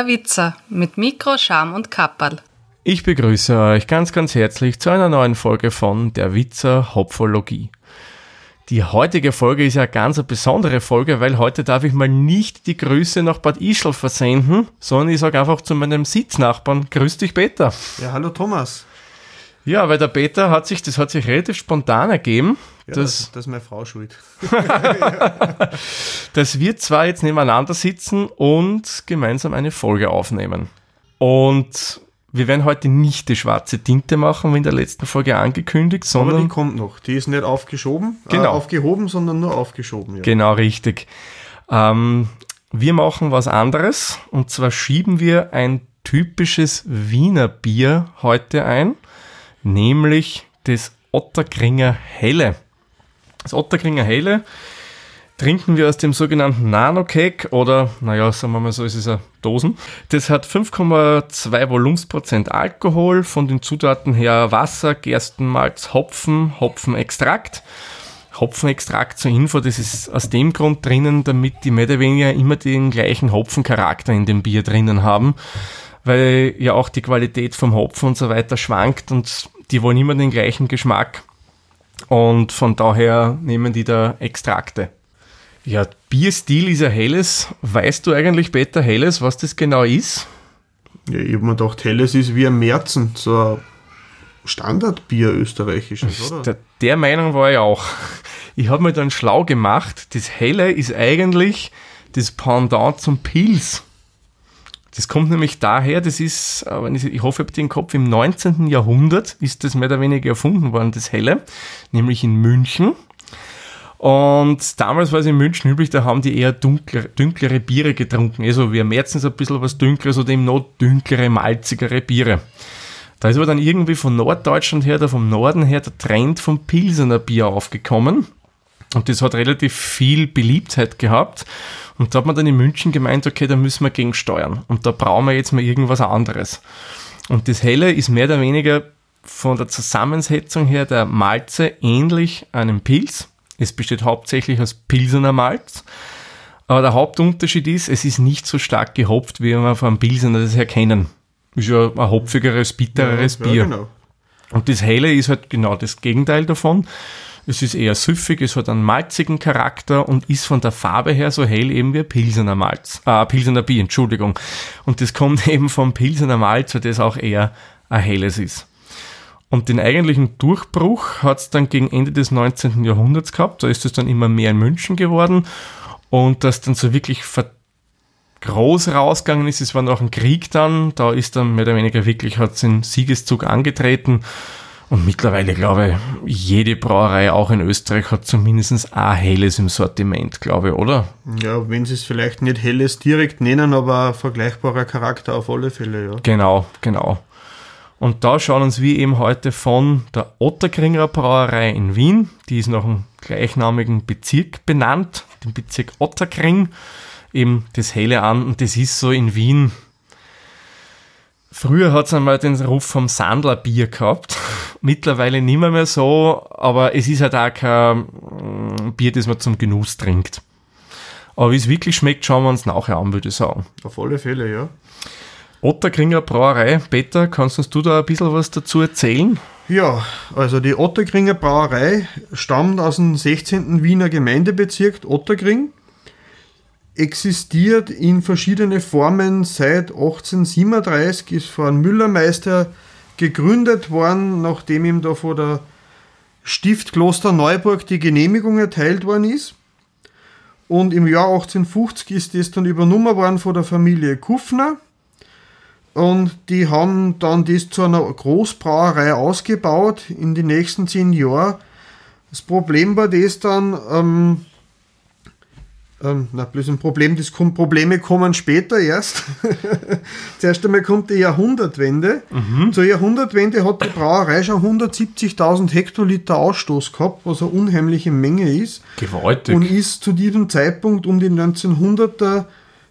Der Witzer mit Mikro, Scham und Kapperl. Ich begrüße euch ganz, ganz herzlich zu einer neuen Folge von Der Witzer Hopfologie. Die heutige Folge ist ja ganz eine besondere Folge, weil heute darf ich mal nicht die Grüße nach Bad Ischl versenden, sondern ich sage einfach zu meinem Sitznachbarn, grüß dich Peter. Ja, hallo Thomas. Ja, weil der Peter hat sich, das hat sich relativ spontan ergeben. Ja, das, das ist meine Frau schuld. dass wir zwar jetzt nebeneinander sitzen und gemeinsam eine Folge aufnehmen. Und wir werden heute nicht die schwarze Tinte machen, wie in der letzten Folge angekündigt, sondern. Aber die kommt noch. Die ist nicht aufgeschoben, äh, genau. Äh, aufgehoben, sondern nur aufgeschoben. Ja. Genau, richtig. Ähm, wir machen was anderes und zwar schieben wir ein typisches Wiener Bier heute ein, nämlich das Otterkringer Helle. Das Otterkringer Helle trinken wir aus dem sogenannten Nano-Cake oder, naja, sagen wir mal so, ist es eine Dosen. Das hat 5,2 Volumensprozent Alkohol, von den Zutaten her Wasser, Gerstenmalz, Hopfen, Hopfenextrakt. Hopfenextrakt zur Info, das ist aus dem Grund drinnen, damit die mehr oder weniger immer den gleichen Hopfencharakter in dem Bier drinnen haben, weil ja auch die Qualität vom Hopfen und so weiter schwankt und die wollen immer den gleichen Geschmack. Und von daher nehmen die da Extrakte. Ja, Bierstil ist ein helles. Weißt du eigentlich, Peter, helles, was das genau ist? Ja, ich habe mir gedacht, helles ist wie ein Märzen, so ein Standardbier österreichisches, oder? Der, der Meinung war ich auch. Ich habe mir dann schlau gemacht, das helle ist eigentlich das Pendant zum Pils. Das kommt nämlich daher, das ist, ich hoffe, ich habe den Kopf, im 19. Jahrhundert ist das mehr oder weniger erfunden worden, das Helle, nämlich in München. Und damals war es in München üblich, da haben die eher dunkler, dunklere Biere getrunken. Also wir merzens ein bisschen was Dunkleres oder eben noch dunklere, malzigere Biere. Da ist aber dann irgendwie von Norddeutschland her, oder vom Norden her, der Trend vom Pilsener Bier aufgekommen. Und das hat relativ viel Beliebtheit gehabt. Und da hat man dann in München gemeint, okay, da müssen wir gegensteuern. Und da brauchen wir jetzt mal irgendwas anderes. Und das Helle ist mehr oder weniger von der Zusammensetzung her der Malze ähnlich einem Pilz. Es besteht hauptsächlich aus Pilsener Malz. Aber der Hauptunterschied ist, es ist nicht so stark gehopft, wie wir vom Pilsener das herkennen. Ist ja ein hopfigeres, bittereres ja, Bier. Ja, genau. Und das Helle ist halt genau das Gegenteil davon. Es ist eher süffig, es hat einen malzigen Charakter und ist von der Farbe her so hell eben wie Pilsener Malz, äh, Pilsener Bier, Entschuldigung. Und das kommt eben vom Pilsener Malz, weil das auch eher ein helles ist. Und den eigentlichen Durchbruch hat es dann gegen Ende des 19. Jahrhunderts gehabt. Da ist es dann immer mehr in München geworden. Und das dann so wirklich groß rausgegangen ist, es war noch ein Krieg dann. Da ist dann mehr oder weniger wirklich, hat es den Siegeszug angetreten. Und mittlerweile glaube ich, jede Brauerei, auch in Österreich, hat zumindest ein helles im Sortiment, glaube ich, oder? Ja, wenn sie es vielleicht nicht helles direkt nennen, aber vergleichbarer Charakter auf alle Fälle, ja. Genau, genau. Und da schauen uns wir eben heute von der Otterkringer Brauerei in Wien, die ist nach einem gleichnamigen Bezirk benannt, dem Bezirk Otterkring, eben das Helle an. Und das ist so in Wien. Früher hat es einmal den Ruf vom Sandlerbier gehabt. Mittlerweile nicht mehr, mehr so, aber es ist halt auch kein mm, Bier, das man zum Genuss trinkt. Aber wie es wirklich schmeckt, schauen wir uns nachher an, würde ich sagen. Auf alle Fälle, ja. Otterkringer Brauerei. Peter, kannst du da ein bisschen was dazu erzählen? Ja, also die Otterkringer Brauerei stammt aus dem 16. Wiener Gemeindebezirk Otterkring, existiert in verschiedene Formen seit 1837, ist von Müllermeister gegründet worden, nachdem ihm da vor der Stift Kloster Neuburg die Genehmigung erteilt worden ist. Und im Jahr 1850 ist das dann übernommen worden von der Familie Kuffner und die haben dann das zu einer Großbrauerei ausgebaut in den nächsten zehn Jahren. Das Problem war das dann, ähm, ähm, na, bloß ein Problem, das kommt, Probleme kommen später erst. Zuerst einmal kommt die Jahrhundertwende. Mhm. Zur Jahrhundertwende hat die Brauerei schon 170.000 Hektoliter Ausstoß gehabt, was eine unheimliche Menge ist. Gewaltig. Und ist zu diesem Zeitpunkt um die 1900er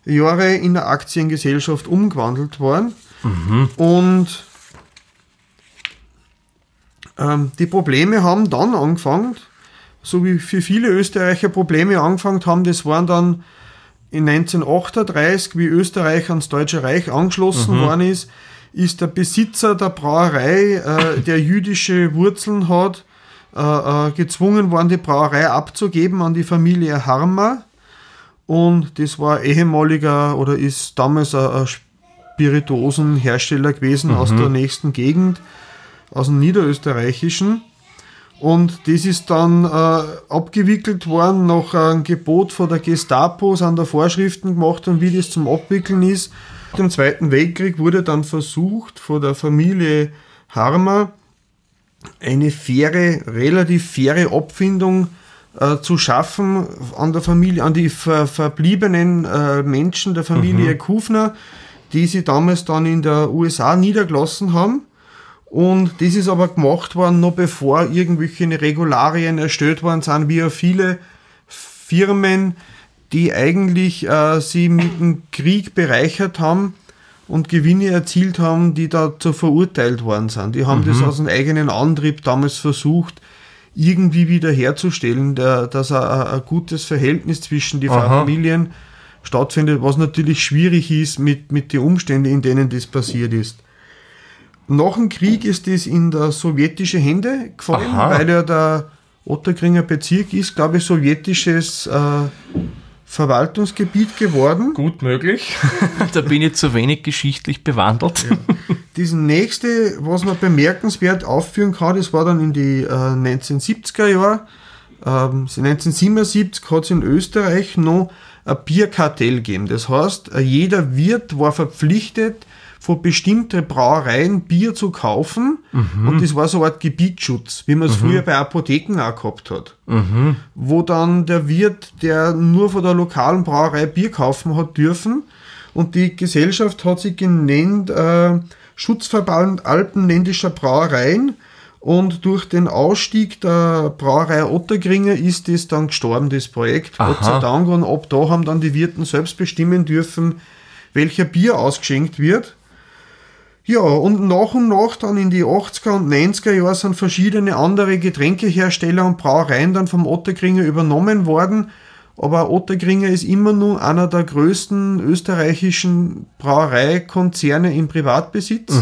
Jahre in der Aktiengesellschaft umgewandelt worden. Mhm. Und ähm, die Probleme haben dann angefangen, so wie für viele Österreicher Probleme angefangen haben, das waren dann in 1938, wie Österreich ans Deutsche Reich angeschlossen worden ist, ist der Besitzer der Brauerei, äh, der jüdische Wurzeln hat, äh, äh, gezwungen worden, die Brauerei abzugeben an die Familie Harmer. Und das war ehemaliger oder ist damals ein, ein Spirituosenhersteller gewesen aus der nächsten Gegend, aus dem Niederösterreichischen. Und das ist dann äh, abgewickelt worden nach einem Gebot von der Gestapo, sind da Vorschriften gemacht und wie das zum Abwickeln ist. Dem Zweiten Weltkrieg wurde dann versucht von der Familie Harmer eine faire, relativ faire Abfindung äh, zu schaffen an der Familie, an die ver verbliebenen äh, Menschen der Familie Kufner, die sie damals dann in der USA niedergelassen haben. Und das ist aber gemacht worden, noch bevor irgendwelche Regularien erstellt worden sind, wie ja viele Firmen, die eigentlich äh, sie mit dem Krieg bereichert haben und Gewinne erzielt haben, die dazu verurteilt worden sind. Die haben das aus einem eigenen Antrieb damals versucht, irgendwie wieder herzustellen, der, dass ein, gutes Verhältnis zwischen die Aha. Familien stattfindet, was natürlich schwierig ist mit, mit den Umständen, in denen das passiert ist. Nach dem Krieg ist das in der sowjetische Hände gefallen, Aha. weil ja der Otterkringer Bezirk ist, glaube ich, sowjetisches äh, Verwaltungsgebiet geworden. Gut möglich. da bin ich zu wenig geschichtlich bewandert. Das nächste, was man bemerkenswert aufführen kann, das war dann in die äh, 1970er Jahre. Ähm, 1977 hat es in Österreich noch ein Bierkartell gegeben. Das heißt, äh, jeder Wirt war verpflichtet, von bestimmten Brauereien Bier zu kaufen. Und das war so eine Art Gebietsschutz, wie man es früher bei Apotheken auch gehabt hat. Wo dann der Wirt, der nur von der lokalen Brauerei Bier kaufen hat dürfen, und die Gesellschaft hat sich genannt äh, Schutzverband Alpenländischer Brauereien. Und durch den Ausstieg der Brauerei Ottergringer ist das dann gestorben, das Projekt. Gott Aha. sei Dank. Und ab da haben dann die Wirten selbst bestimmen dürfen, welcher Bier ausgeschenkt wird. Ja, und nach und nach dann in die 80er und 90er Jahre sind verschiedene andere Getränkehersteller und Brauereien dann vom Otterkringer übernommen worden. Aber Otterkringer ist immer nur einer der größten österreichischen Brauereikonzerne im Privatbesitz.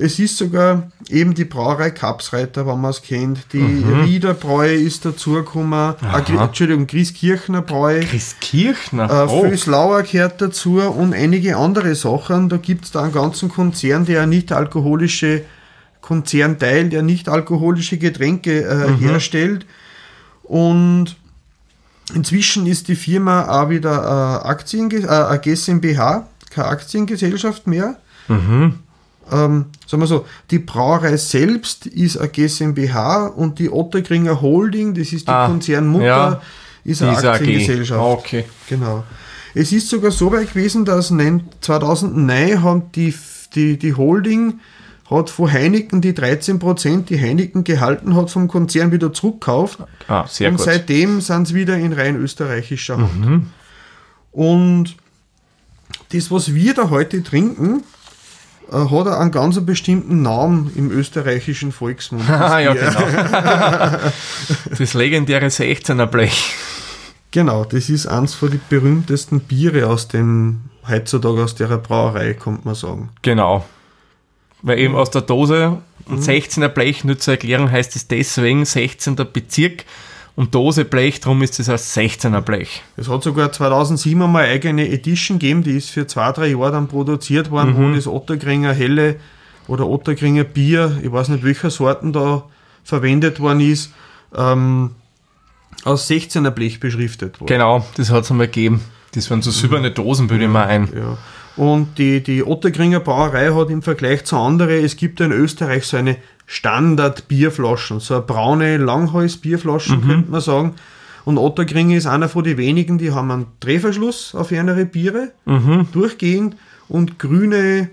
Es ist sogar eben die Brauerei Kapsreiter, wenn man es kennt. Die Riederbräu ist dazugekommen. Äh, Entschuldigung, Grieskirchner Bräu. Chris Kirchner. Äh, oh. Vöslauer gehört dazu und einige andere Sachen. Da gibt es da einen ganzen Konzern, der nicht alkoholische Konzernteil, der nicht alkoholische Getränke äh, herstellt. Und inzwischen ist die Firma auch wieder äh, Aktien, äh, eine GmbH, keine Aktiengesellschaft mehr. Ähm, sagen wir so, die Brauerei selbst ist eine GmbH und die Otterkringer Holding, das ist die Ah, Konzernmutter, ja. ist eine. Aktiengesellschaft. Okay. Genau. Es ist sogar so weit gewesen, dass nein- 2009 haben die, die, die Holding hat von Heineken die 13%, die Heineken gehalten hat, vom Konzern wieder zurückkauft. Ah, sehr und gut. seitdem sind sie wieder in rein österreichischer Hand. Und das, was wir da heute trinken, hat auch einen ganz bestimmten Namen im österreichischen Volksmund. Das Ah, ja, genau. das legendäre 16er Blech. Genau, das ist eins von den berühmtesten Biere aus dem, heutzutage aus der Brauerei, kommt man sagen. Genau. Weil eben aus der Dose Mhm. ein 16er Blech, nur zur Erklärung, heißt es deswegen 16. Bezirk und Dose Blech, darum ist es als 16er Blech. Es hat sogar 2007 einmal eine eigene Edition gegeben, die ist für zwei, drei Jahre dann produziert worden, wo das Otterkringer Helle oder Otterkringer Bier, ich weiß nicht welcher Sorten da verwendet worden ist, ähm, aus 16er Blech beschriftet worden. Genau, das hat es einmal gegeben. Das waren so silberne Dosen, bilde ich mal ein. Ja. Und die, die Otterkringer Brauerei hat im Vergleich zu anderen, es gibt ja in Österreich so eine Standard-Bierflaschen, so eine braune Langhals-Bierflaschen, könnte man sagen. Und Otterkringer ist einer von den wenigen, die haben einen Drehverschluss auf ihre Biere, durchgehend, und grüne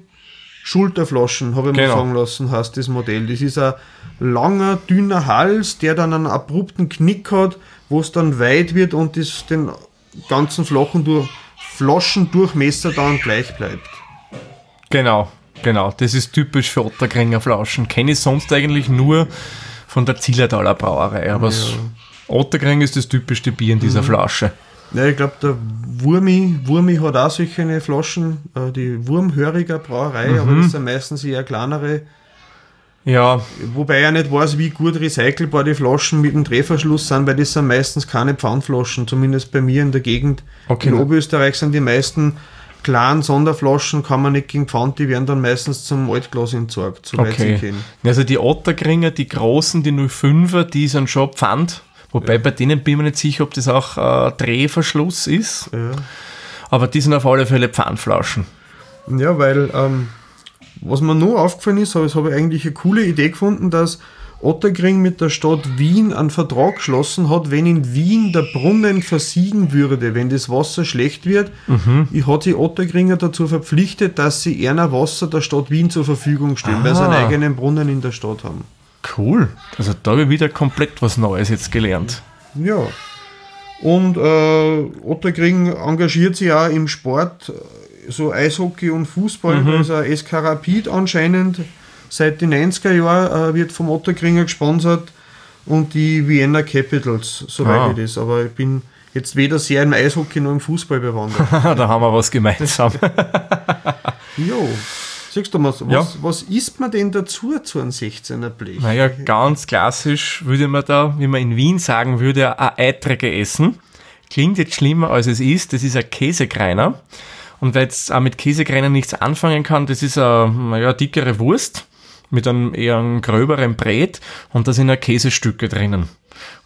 Schulterflaschen, habe ich Genau. mir sagen lassen, heißt das Modell. Das ist ein langer, dünner Hals, der dann einen abrupten Knick hat, wo es dann weit wird und das den ganzen flachen durch, Flaschendurchmesser dann gleich bleibt. Genau, genau. Das ist typisch für Otterkringer Flaschen. Kenne ich sonst eigentlich nur von der Zillertaler Brauerei. Aber s- Otterkring ist das typischste Bier in dieser Flasche. Ja, ich glaube, der Wurmi, Wurmi hat auch solche Flaschen, äh, die Wurmhöriger Brauerei, aber das sind meistens eher kleinere. Ja, Wobei ich nicht weiß, wie gut recycelbar die Flaschen mit dem Drehverschluss sind, weil das sind meistens keine Pfandflaschen, zumindest bei mir in der Gegend. Okay. In Oberösterreich sind die meisten kleinen Sonderflaschen, kann man nicht gegen Pfand, die werden dann meistens zum Altglas entsorgt, soweit okay. Also die Ottergringer, die großen, die 05er, die sind schon Pfand. Wobei bei denen bin ich mir nicht sicher, ob das auch äh, Drehverschluss ist. Ja. Aber die sind auf alle Fälle Pfandflaschen. Ja, weil ähm, was mir nur aufgefallen ist, habe hab ich eigentlich eine coole Idee gefunden, dass Otterkring mit der Stadt Wien einen Vertrag geschlossen hat, wenn in Wien der Brunnen versiegen würde, wenn das Wasser schlecht wird, ich hat sich Otterkringer dazu verpflichtet, dass sie eher Wasser der Stadt Wien zur Verfügung stellen, weil sie einen Ah. eigenen Brunnen in der Stadt haben. Cool. Also da habe ich wieder komplett was Neues jetzt gelernt. Ja. Und äh, Otterkring engagiert sich auch im Sport, äh, so Eishockey und Fußball. Da ist Rapid anscheinend seit den 90er Jahren äh, wird vom Otterkringer gesponsert und die Vienna Capitals, soweit Ah. ich das. Aber ich bin jetzt weder sehr im Eishockey noch im Fußball bewandert. da haben wir was gemeinsam. jo. Siehst du mal, was, Ja. was isst man denn dazu zu einem 16er Blech? naja, ganz klassisch würde man da, wie man in Wien sagen würde, ein Eitrige essen. Klingt jetzt schlimmer als es ist. Das ist ein Käsekreiner. Und wer jetzt auch mit Käsekreiner nichts anfangen kann, das ist eine naja, dickere Wurst mit einem eher einem gröberen Brät und da sind ja Käsestücke drinnen.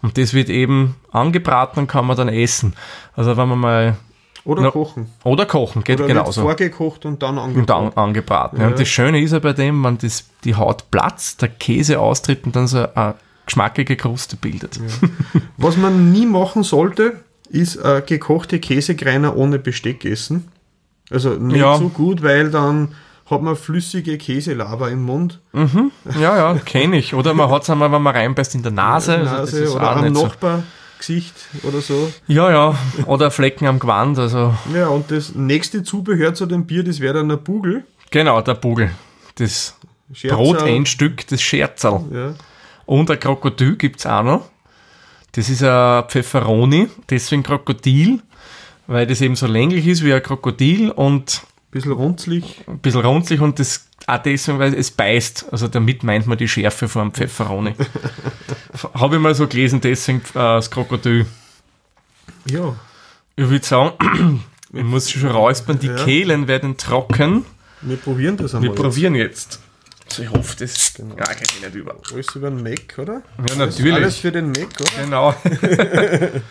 Und das wird eben angebraten und kann man dann essen. Also wenn man mal Oder Na, kochen. oder kochen, geht Oder genauso. vorgekocht und dann und angebraten. dann angebraten. Ja. Ja. Und das Schöne ist ja bei dem, wenn das, die Haut platzt, der Käse austritt und dann so eine geschmackige Kruste bildet. Was man nie machen sollte, ist äh, gekochte Käsekreiner ohne Besteck essen. Also nicht Ja. so gut, weil dann hat man flüssige Käselaber im Mund, Ja, ja, kenne ich. Oder man hat es einmal, wenn man reinbeißt, in der Nase. in der Also Nase oder am nicht so. Nachbargesicht oder so. Ja, ja. Oder Flecken am Gewand. Also Ja, und das nächste Zubehör zu dem Bier, das wäre dann ein Bugel. genau, der Bugel. Das Scherzer. Brotendstück, das Scherzerl. Ja. Und ein Krokodil gibt es auch noch. Das ist ein Pfefferoni, deswegen Krokodil, weil das eben so länglich ist wie ein Krokodil und Bisschen runzlig. ein bisschen runzlig und das auch deswegen, weil es beißt. Also damit meint man die Schärfe vom Pfefferoni. Habe ich mal so gelesen, deswegen äh, das Krokodil. Ja. Ich würde sagen, ich muss schon räuspern, die Ja. Kehlen werden trocken. Wir probieren das Wir einmal. probieren jetzt. Also ich hoffe, das ja, geht eh nicht über. Alles über den Mac, oder? Ja, Alles natürlich. für den Mac, oder? Genau.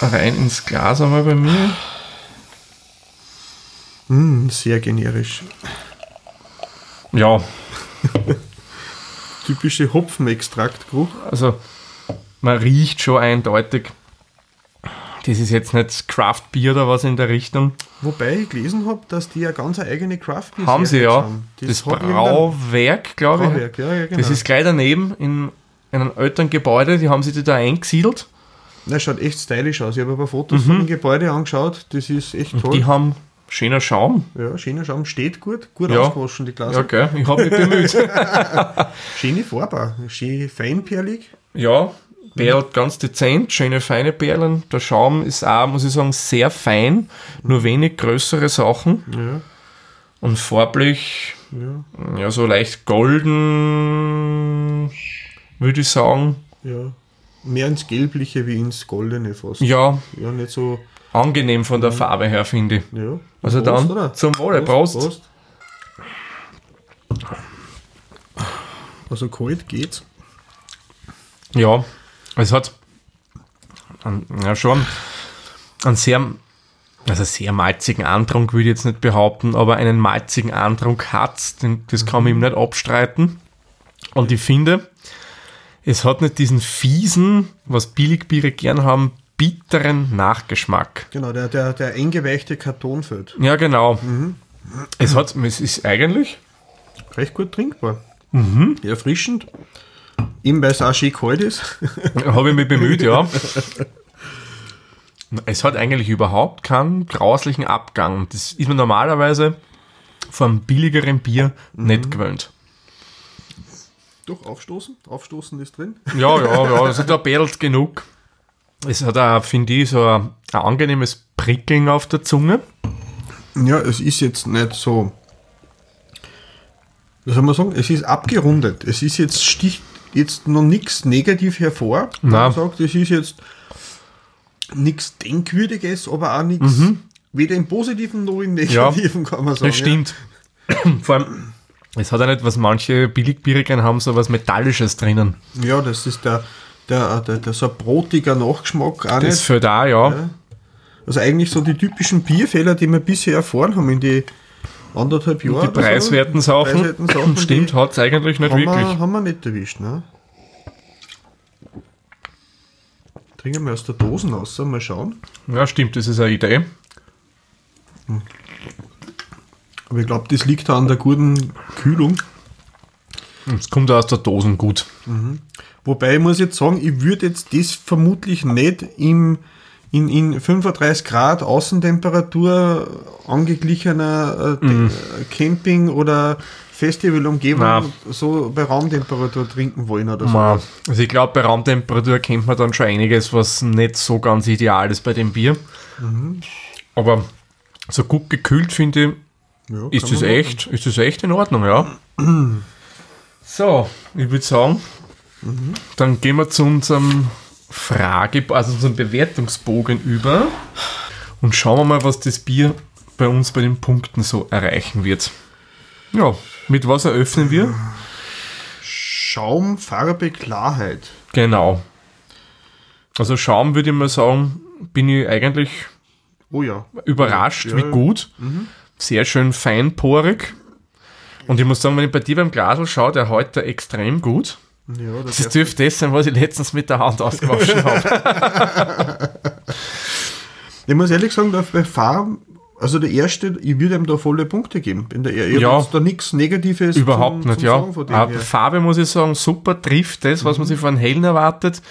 Rein ins Glas einmal bei mir. Mm, sehr generisch. Ja, Typische Hopfenextraktgeruch. also man riecht schon eindeutig. Das ist jetzt nicht Craft Beer oder was in der Richtung. Wobei ich gelesen habe, dass die ja ganz eine eigene craft Beer Haben sie ja. Haben. Das, irgendein- Brauwerk, glaube ich. Brauwerk, ja, ja, genau. Das ist gleich daneben in, in einem alten Gebäude. Die haben sich da eingesiedelt. Das schaut echt stylisch aus. Ich habe aber Fotos von dem Gebäude angeschaut. Das ist echt toll. Mhm. Die haben schöner Schaum. ja, schöner Schaum, steht gut, gut Ja. ausgewaschen, die Gläser. Ja, gell? Ich habe mich bemüht. Schöne Farbe, schön feinperlig. ja, perlt ganz dezent, schöne feine Perlen. Der Schaum ist auch, muss ich sagen, sehr fein. Nur wenig größere Sachen. Ja, Und farblich, ja, ja, so leicht golden, würde ich sagen. ja. Mehr ins Gelbliche wie ins Goldene fast. Ja, Ja, nicht so. Angenehm von der Farbe her, finde ich. Ja. Also dann zum Wohle, Prost. Also kalt geht's. Ja, es hat einen, ja, schon einen sehr, also sehr malzigen Antrunk, würde ich jetzt nicht behaupten, aber einen malzigen Antrunk hat's, das kann man ihm nicht abstreiten. Und ich finde, es hat nicht diesen fiesen, was Billigbiere gern haben, bitteren Nachgeschmack. Genau, der, der, der eingeweichte Kartonfeld. Ja, genau. Es hat, es ist eigentlich, Recht gut trinkbar. Mhm. Erfrischend. Eben weil es auch schön kalt ist. habe ich mich bemüht, ja. Es hat eigentlich überhaupt keinen grauslichen Abgang. Das ist man normalerweise von billigeren Bier nicht gewöhnt. Doch, aufstoßen. Aufstoßen ist drin. Ja, ja, ja, also da perlt genug. Es hat auch, finde ich, so ein, ein angenehmes Prickeln auf der Zunge. Ja, es ist jetzt nicht so. Wie soll man sagen? Es ist abgerundet. Es ist jetzt sticht jetzt noch nichts negativ hervor. Nein. Man sagt, es ist jetzt nichts Denkwürdiges, aber auch nichts, weder im Positiven noch im Negativen, kann man sagen. Das stimmt. Vor allem, es hat ja nicht, was manche Billigbiere gern haben, so was Metallisches drinnen. Ja, ja das ist der, der, der, der so ein brotiger Nachgeschmack auch Das nicht. für da, ja. Ja. Also eigentlich so die typischen Bierfehler, die wir bisher erfahren haben in die anderthalb Jahre. Die oder so. preiswerten Sachen, preiswerten Sachen, stimmt, hat es eigentlich nicht haben wirklich. Wir, haben wir nicht erwischt, ne? Trinken wir aus der Dosen raus, mal schauen. Ja, stimmt, das ist eine Idee. Aber ich glaube, das liegt da an der guten Kühlung. Es kommt aus der Dosen gut. Wobei ich muss jetzt sagen, ich würde jetzt das vermutlich nicht im, in, in 35 Grad Außentemperatur angeglichener äh, Mhm. Camping- oder Festivalumgebung Na. so bei Raumtemperatur trinken wollen oder so. Also ich glaube, bei Raumtemperatur kennt man dann schon einiges, was nicht so ganz ideal ist bei dem Bier. Aber so gut gekühlt finde ich, Ja, ist das echt, ist das echt in Ordnung, ja. So, ich würde sagen, dann gehen wir zu unserem Frage, also unserem Bewertungsbogen über und schauen wir mal, was das Bier bei uns bei den Punkten so erreichen wird. Ja, mit was eröffnen wir? Schaum, Farbe, Klarheit. Genau. Also Schaum würde ich mal sagen, bin ich eigentlich Oh ja. überrascht, Ja, wie ja. gut. Sehr schön feinporig. Und ich muss sagen, wenn ich bei dir beim Glasl schaue, der da extrem gut. Ja, das Das dürfte das sein, was ich letztens mit der Hand ausgewaschen habe. Ich muss ehrlich sagen, da bei Farben, also der erste, ich würde ihm da volle Punkte geben. In der, ich Ja. da nichts Negatives Überhaupt zum- nicht, zum ja. Her. Farbe muss ich sagen, super, trifft das, was man sich von hellen erwartet.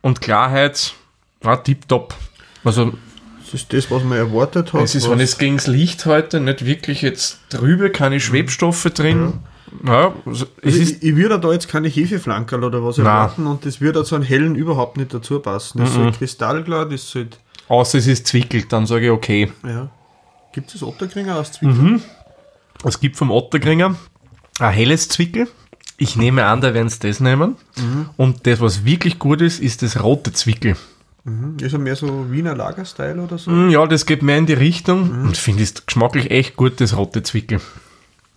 Und Klarheit, ja, tipptopp. Also Das ist das, was man erwartet hat. Es ist, wenn es gegen das Licht heute nicht wirklich jetzt trübe, keine Schwebstoffe drin. Ja, also es ist, ich, ich würde da jetzt keine Hefeflankerl oder was erwarten und das würde zu einem hellen überhaupt nicht dazu passen. Das soll kristallklar, das sollte, außer es ist zwickelt, dann sage ich okay. ja. Gibt es Otterkringer aus Zwickau? Es gibt vom Ottergringer ein helles Zwickel. Ich nehme an, da werden sie das nehmen. Und das, was wirklich gut ist, ist das rote Zwickel. Mhm. Ist er mehr so Wiener Lagerstyle oder so? Mm, Ja, das geht mehr in die Richtung und finde es geschmacklich echt gut, das rote Zwickel.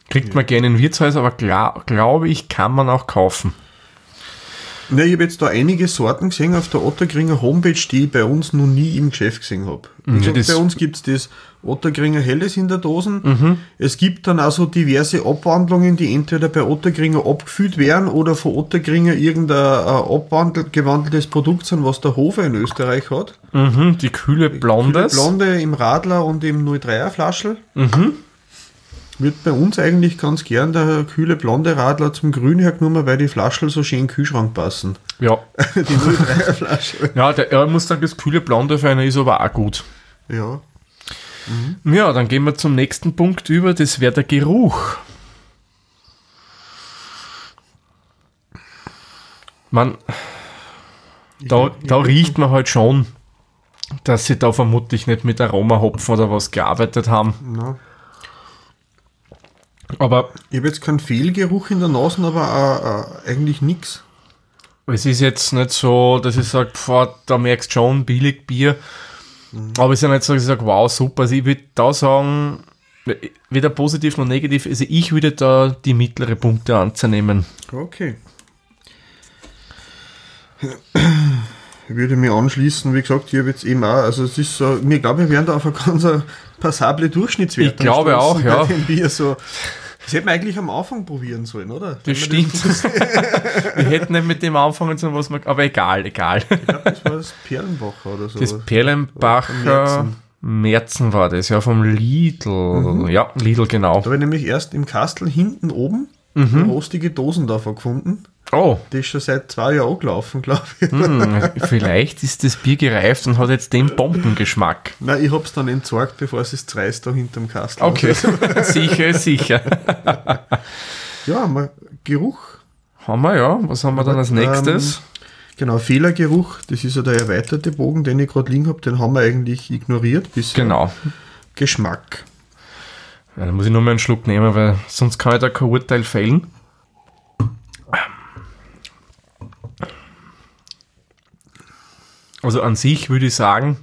Kriegt man gerne in Wirtshaus, aber glaube ich, kann man auch kaufen. Ne, ich habe jetzt da einige Sorten gesehen auf der Otterkringer Homepage, die ich bei uns noch nie im Geschäft gesehen habe. Gesagt, das- bei uns gibt es das Otterkringer Helles in der Dosen. Es gibt dann also diverse Abwandlungen, die entweder bei Otterkringer abgefüllt werden oder von Otterkringer irgendein äh, abwandelt, gewandeltes Produkt sind, was der Hofer in Österreich hat. Mhm, die kühle Blondes. Blonde im Radler und im 03er Flaschel. Wird bei uns eigentlich ganz gern der kühle blonde Radler zum Grün hergenommen, weil die Flaschel so schön in den Kühlschrank passen. Ja. Die 03er Flasche. Ja, der, ich muss sagen, das kühle Blonde für eine ist aber auch gut. Ja. Ja, dann gehen wir zum nächsten Punkt über, das wäre der Geruch. Man, da, da riecht man halt schon, dass sie da vermutlich nicht mit Aromahopfen oder was gearbeitet haben. Na. Aber Ich habe jetzt keinen Fehlgeruch in der Nase, aber äh, äh, eigentlich nichts. es ist jetzt nicht so, dass ich sage, da merkst du schon billig Bier. Aber es ist ja nicht so, dass ich sage, wow, super. Also ich würde da sagen, weder positiv noch negativ, also ich würde da die mittlere Punkte anzunehmen. Okay. Ich würde mich anschließen, wie gesagt, ich habe jetzt eben auch, also es ist so, mir glaube, wir werden da auf eine ganz passable Durchschnittswerte Ich glaube auch, ja. Bier so. Das hätten wir eigentlich am Anfang probieren sollen, oder? Das stimmt. wir hätten nicht mit dem anfangen sollen, was man. Aber egal, egal. Ich glaube, das war das Perlenbacher oder so. Das Perlenbacher Märzen. War das, ja, vom Lidl. Ja, Lidl, genau. da ich nämlich erst im Kastel hinten oben eine rostige Dosen davon gefunden. Oh, Die ist schon seit zwei Jahren angelaufen, glaube ich. hm, vielleicht ist das Bier gereift und hat jetzt den Bombengeschmack. Nein, ich habe es dann entsorgt, bevor es das zerreißt da hinterm Kastel. Okay, sicher, sicher. Ja, mal Geruch. Haben wir, ja. Was haben wir dann als nächstes? Genau, Fehlergeruch, das ist ja der erweiterte Bogen, den ich gerade liegen habe, den haben wir eigentlich ignoriert bisher. Genau. Geschmack. Ja, dann muss ich nur mal einen Schluck nehmen, weil sonst kann ich da kein Urteil fällen. Also an sich würde ich sagen,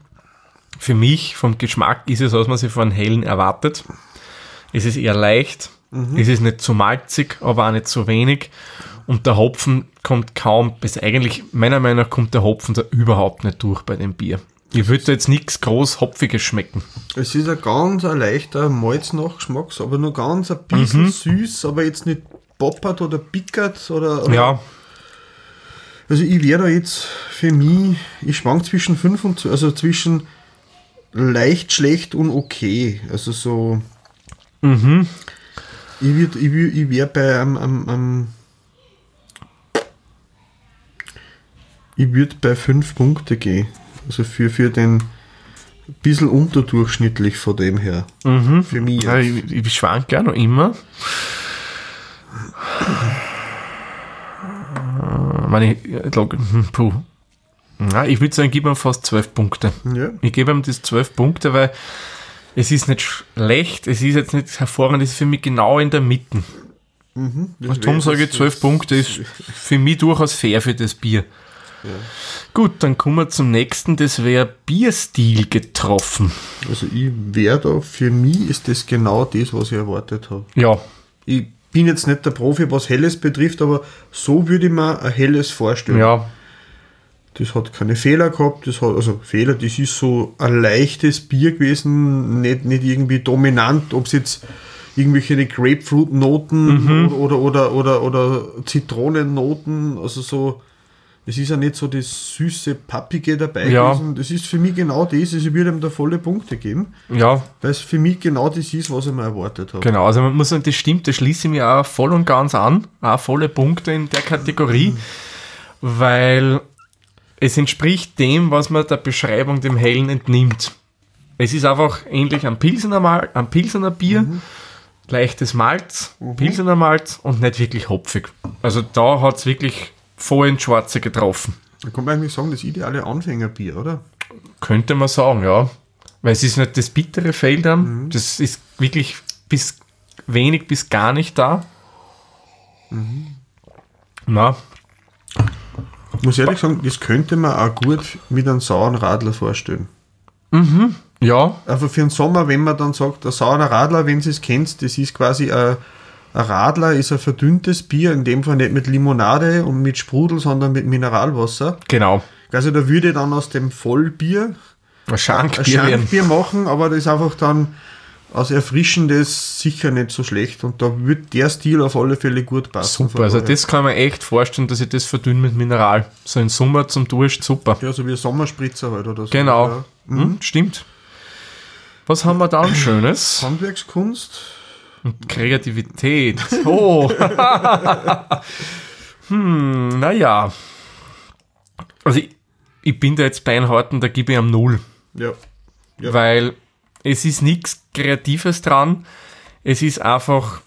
für mich vom Geschmack ist es, was man sich von hellen erwartet. Es ist eher leicht, es ist nicht zu malzig, aber auch nicht zu wenig. Und der Hopfen kommt kaum, bis eigentlich, meiner Meinung nach, kommt der Hopfen da überhaupt nicht durch bei dem Bier. Ich würde jetzt nichts groß Hopfiges schmecken. Es ist ein ganz ein leichter Malznachgeschmack, aber nur ganz ein bisschen süß, aber jetzt nicht poppert oder pickert oder, oder Ja, Also ich wäre da jetzt für mich, ich schwank zwischen 5 und, also zwischen leicht, schlecht und okay. Also so. Ich, würd, ich, würd, ich wäre bei einem, einem, einem ich würde bei 5 Punkte gehen. Also für, für den bisschen unterdurchschnittlich von dem her. Für mich. ja ich, ich schwank ja noch immer. Ich meine, ich, puh. Ja, ich würde sagen, gib ihm fast 12 Punkte. Ja. Ich gebe ihm das 12 Punkte, weil es ist nicht schlecht, es ist jetzt nicht hervorragend, es ist für mich genau in der Mitte. Das Und darum sage ich, 12 Punkte ist für mich durchaus fair für das Bier. Gut, dann kommen wir zum nächsten, das wäre Bierstil getroffen. Also ich wäre da, für mich ist das genau das, was ich erwartet habe. Ja, Ich bin jetzt nicht der Profi, was Helles betrifft, aber so würde ich mir ein Helles vorstellen. ja, Das hat keine Fehler gehabt, das hat, also Fehler, das ist so ein leichtes Bier gewesen, nicht, nicht irgendwie dominant, ob es jetzt irgendwelche Grapefruit-Noten oder, oder, oder, oder Zitronennoten, also so, es ist ja nicht so das süße, pappige dabei Ja. gewesen. Das ist für mich genau das, also ich würde ihm da volle Punkte geben, ja, weil es für mich genau das ist, was ich mir erwartet habe. genau. Also man muss sagen, das stimmt, das schließe ich mir auch voll und ganz an. Auch volle Punkte in der Kategorie, weil es entspricht dem, was man der Beschreibung dem Hellen entnimmt. Es ist einfach ähnlich am Pilsener, Mal, am Pilsener Bier, leichtes Malz, Pilsener Malz und nicht wirklich hopfig. Also da hat es wirklich voll ins Schwarze getroffen. Da kann man eigentlich sagen, das ideale Anfängerbier, oder? Könnte man sagen, ja. Weil es ist nicht das bittere Feldern, das ist wirklich bis wenig bis gar nicht da. Na, Ich muss ehrlich sagen, das könnte man auch gut mit einem sauren Radler vorstellen. ja, Einfach für den Sommer, wenn man dann sagt, ein saurer Radler, wenn Sie es kennt, das ist quasi ein Radler, ist ein verdünntes Bier, in dem Fall nicht mit Limonade und mit Sprudel, sondern mit Mineralwasser. genau. Also da würde ich dann aus dem Vollbier Ein ein Schankbier werden. Schankbier machen, aber das ist einfach dann aus Erfrischendes sicher nicht so schlecht und da wird der Stil auf alle Fälle gut passen. Super, also das kann man echt vorstellen, dass ich das verdünne mit Mineral. So im Sommer zum Durst, super. Ja, so wie ein Sommerspritzer halt oder so. Genau. Ja. Hm, stimmt. Was haben wir dann Schönes? Handwerkskunst. Kreativität. Oh. hm, naja. Also ich, ich bin da jetzt beinharten, da gebe ich am Null. Ja. Ja. Weil es ist nichts Kreatives dran. Es ist einfach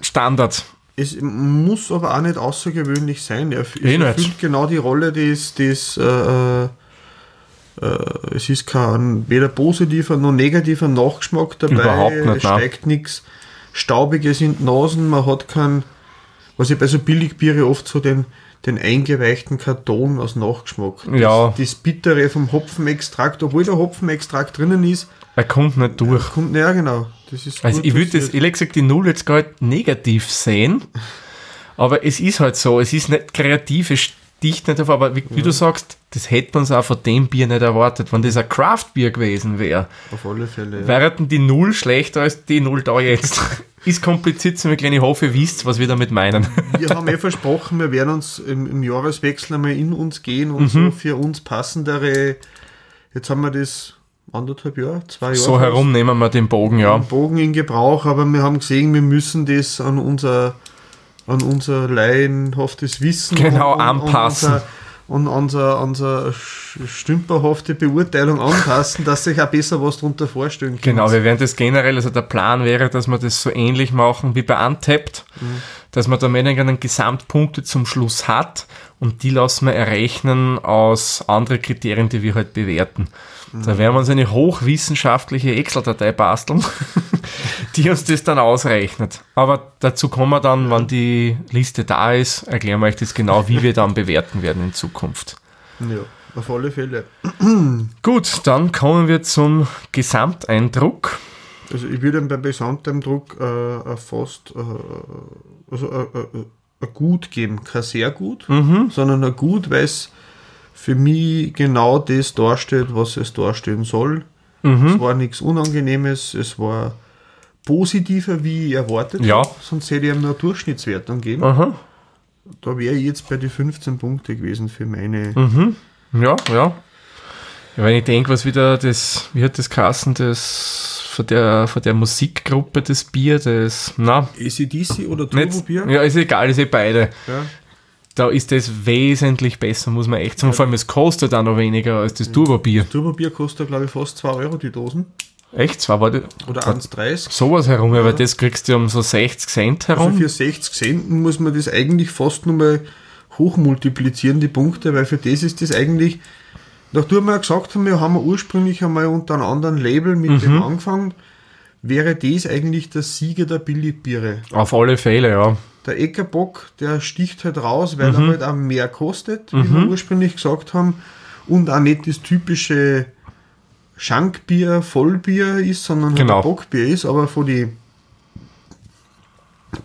Standard. Es muss aber auch nicht außergewöhnlich sein. Er, es Eh nicht. erfüllt genau die Rolle des, des äh, äh, äh, es ist kein weder positiver noch negativer Nachgeschmack dabei. Überhaupt nicht, es steigt nichts Staubiges in die Nasen. Man hat kein, was ich bei so Billigbiere oft so den, den eingeweichten Karton aus Nachgeschmack. Das, Ja. Das Bittere vom Hopfenextrakt, obwohl der Hopfenextrakt drinnen ist, Er kommt nicht durch. kommt, ja genau. Das ist Also ich würde das ehrlich gesagt die Null jetzt gar nicht negativ sehen, aber es ist halt so, es ist nicht kreativ, es sticht nicht auf, aber wie, wie du sagst, das hätte man auch von dem Bier nicht erwartet. Wenn das ein Craft-Bier gewesen wäre, auf alle Fälle. Ja. wäre denn die Null schlechter als die Null da jetzt. ist kompliziert mir, kleine hoffe, ihr wisst, was wir damit meinen. Wir haben eh versprochen, wir werden uns im, im Jahreswechsel einmal in uns gehen und Mhm. so für uns passendere, jetzt haben wir das anderthalb Jahre, zwei Jahre So herum nehmen wir den Bogen, ja. Bogen in Gebrauch, aber wir haben gesehen, wir müssen das an unser, an unser laienhaftes Wissen Genau, und, anpassen. Und unser, und unser, unser stümperhafte Beurteilung anpassen, dass sich auch besser was darunter vorstellen kann. Genau, wir werden das generell, also der Plan wäre, dass wir das so ähnlich machen wie bei Untapped, mhm. Dass man da mehr einen Gesamtpunkte zum Schluss hat und die lassen wir errechnen aus anderen Kriterien, die wir halt bewerten. Mhm. Da werden wir uns eine hochwissenschaftliche Excel-Datei basteln, die uns das dann ausrechnet. Aber dazu kommen wir dann, wenn die Liste da ist, erklären wir euch das genau, wie wir dann bewerten werden in Zukunft. Ja, auf alle Fälle. Gut, dann kommen wir zum Gesamteindruck. Also ich würde beim Gesamteindruck äh, fast äh, also, äh, äh, gut geben. Kein sehr gut, mhm. sondern ein gut, weil es für mich genau das darstellt, was es darstellen soll. Mhm. Es war nichts Unangenehmes, es war positiver, wie ich erwartet ja. habe. Sonst hätte ich ihm nur eine Durchschnittswertung geben. Aha. Da wäre ich jetzt bei den 15 Punkte gewesen für meine. Mhm. Ja, ja. Wenn ich denke, was wieder das, wie hat das Kassen, das von der, von der Musikgruppe das Bier, das, na. ACDC oder Turbo Bier? Ja, ist egal, ist eh beide. Ja. Da ist das wesentlich besser, muss man echt sagen. Ja. Vor allem, es kostet auch noch weniger als das Turbo-Bier. Das Turbo-Bier kostet, glaube ich, fast 2 Euro die Dosen. Echt? Zwei war das? Oder 1,30. Sowas herum, ja. aber das kriegst du um so 60 Cent herum. Also für 60 Cent muss man das eigentlich fast nur mal hochmultiplizieren, die Punkte, weil für das ist das eigentlich, nachdem wir gesagt haben, wir haben ursprünglich einmal unter einem anderen Label mit mhm. dem angefangen, wäre das eigentlich der Sieger der Billigbiere. Auf alle Fälle, ja. Der Eckerbock, der sticht halt raus, weil mhm. er halt auch mehr kostet, wie mhm. wir ursprünglich gesagt haben, und auch nicht das typische Schankbier, Vollbier ist, sondern halt genau. ein Bockbier ist, aber von den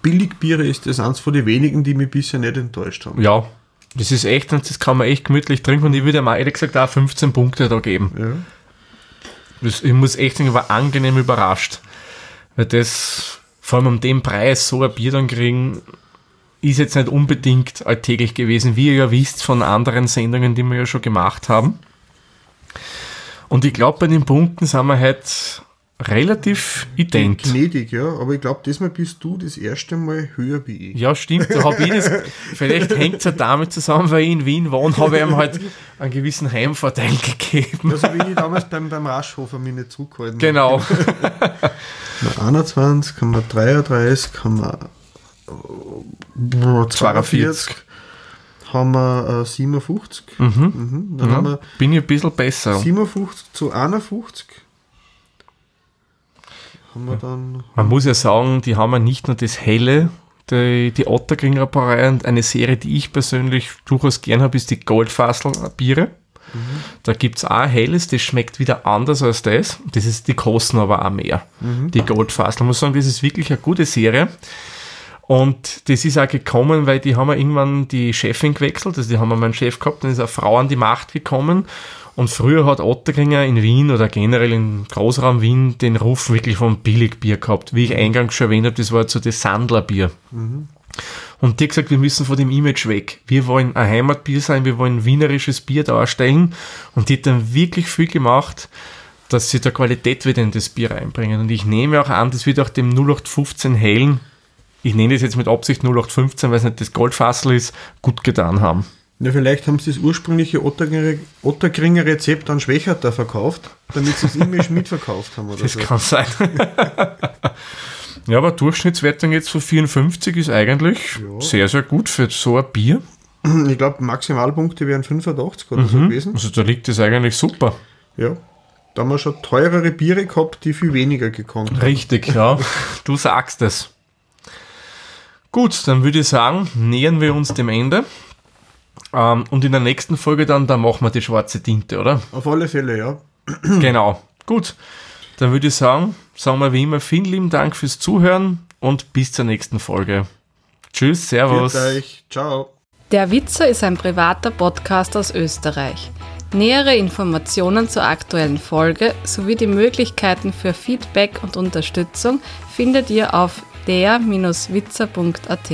Billigbiere ist das eins von den wenigen, die mich bisher nicht enttäuscht haben. Ja, das ist echt, und das kann man echt gemütlich trinken und ich würde mal ehrlich gesagt auch 15 Punkte da geben. Ja. Das, ich muss echt sagen, ich war angenehm überrascht. Weil das, vor allem um den Preis so ein Bier dann kriegen, ist jetzt nicht unbedingt alltäglich gewesen, wie ihr ja wisst von anderen Sendungen, die wir ja schon gemacht haben. Und ich glaube, bei den Punkten sind wir halt relativ ident. Gnädig, ja, aber ich glaube, diesmal bist du das erste Mal höher wie ich. Ja, stimmt, da habe ich das, vielleicht hängt es ja damit zusammen, weil ich in Wien wohne, habe ich ihm halt einen gewissen Heimvorteil gegeben. Also wie ich damals beim, beim Raschhofer mich nicht zurückgehalten Genau. 21, kann man 33, kann man 42 haben wir äh, 57. Mhm. Mhm. Dann ja, haben wir bin ich ein bisschen besser. 57 zu 51. Haben wir dann, Man muss ja sagen, die haben ja nicht nur das Helle, die, die Otterkringer Brauerei und eine Serie, die ich persönlich durchaus gern habe, ist die Goldfassel Biere. Mhm. Da gibt es auch Helles, das schmeckt wieder anders als das. Das ist, die kosten aber auch mehr. Mhm. Die Goldfassel. Ich muss sagen, das ist wirklich eine gute Serie. Und das ist auch gekommen, weil die haben ja irgendwann die Chefin gewechselt, also die haben ja meinen Chef gehabt, dann ist eine Frau an die Macht gekommen. Und früher hat Otterkringer in Wien oder generell im Großraum Wien den Ruf wirklich vom Billigbier gehabt. Wie ich eingangs schon erwähnt habe, das war so das Sandlerbier. Mhm. Und die hat gesagt, wir müssen von dem Image weg. Wir wollen ein Heimatbier sein, wir wollen wienerisches Bier darstellen. Und die hat dann wirklich viel gemacht, dass sie da Qualität wieder in das Bier reinbringen. Und ich nehme auch an, das wird auch dem 0815 hellen ich nenne es jetzt mit Absicht 0815, weil es nicht das Goldfassel ist, gut getan haben. Ja, vielleicht haben sie das ursprüngliche Otterkringer Rezept an Schwächerter verkauft, damit sie es Image mitverkauft haben. Oder das so. kann sein. ja, aber Durchschnittswertung jetzt von 54 ist eigentlich ja. sehr, sehr gut für so ein Bier. Ich glaube, Maximalpunkte wären 85 oder mhm. so gewesen. Also da liegt es eigentlich super. Ja. Da haben wir schon teurere Biere gehabt, die viel weniger gekonnt haben. Richtig, ja. Du sagst es. Gut, dann würde ich sagen, nähern wir uns dem Ende. Ähm, und in der nächsten Folge dann, da machen wir die schwarze Tinte, oder? Auf alle Fälle, ja. genau. Gut. Dann würde ich sagen, sagen wir wie immer vielen lieben Dank fürs Zuhören und bis zur nächsten Folge. Tschüss, Servus. Euch. Ciao. Der Witzer ist ein privater Podcast aus Österreich. Nähere Informationen zur aktuellen Folge sowie die Möglichkeiten für Feedback und Unterstützung findet ihr auf der-witzer.at.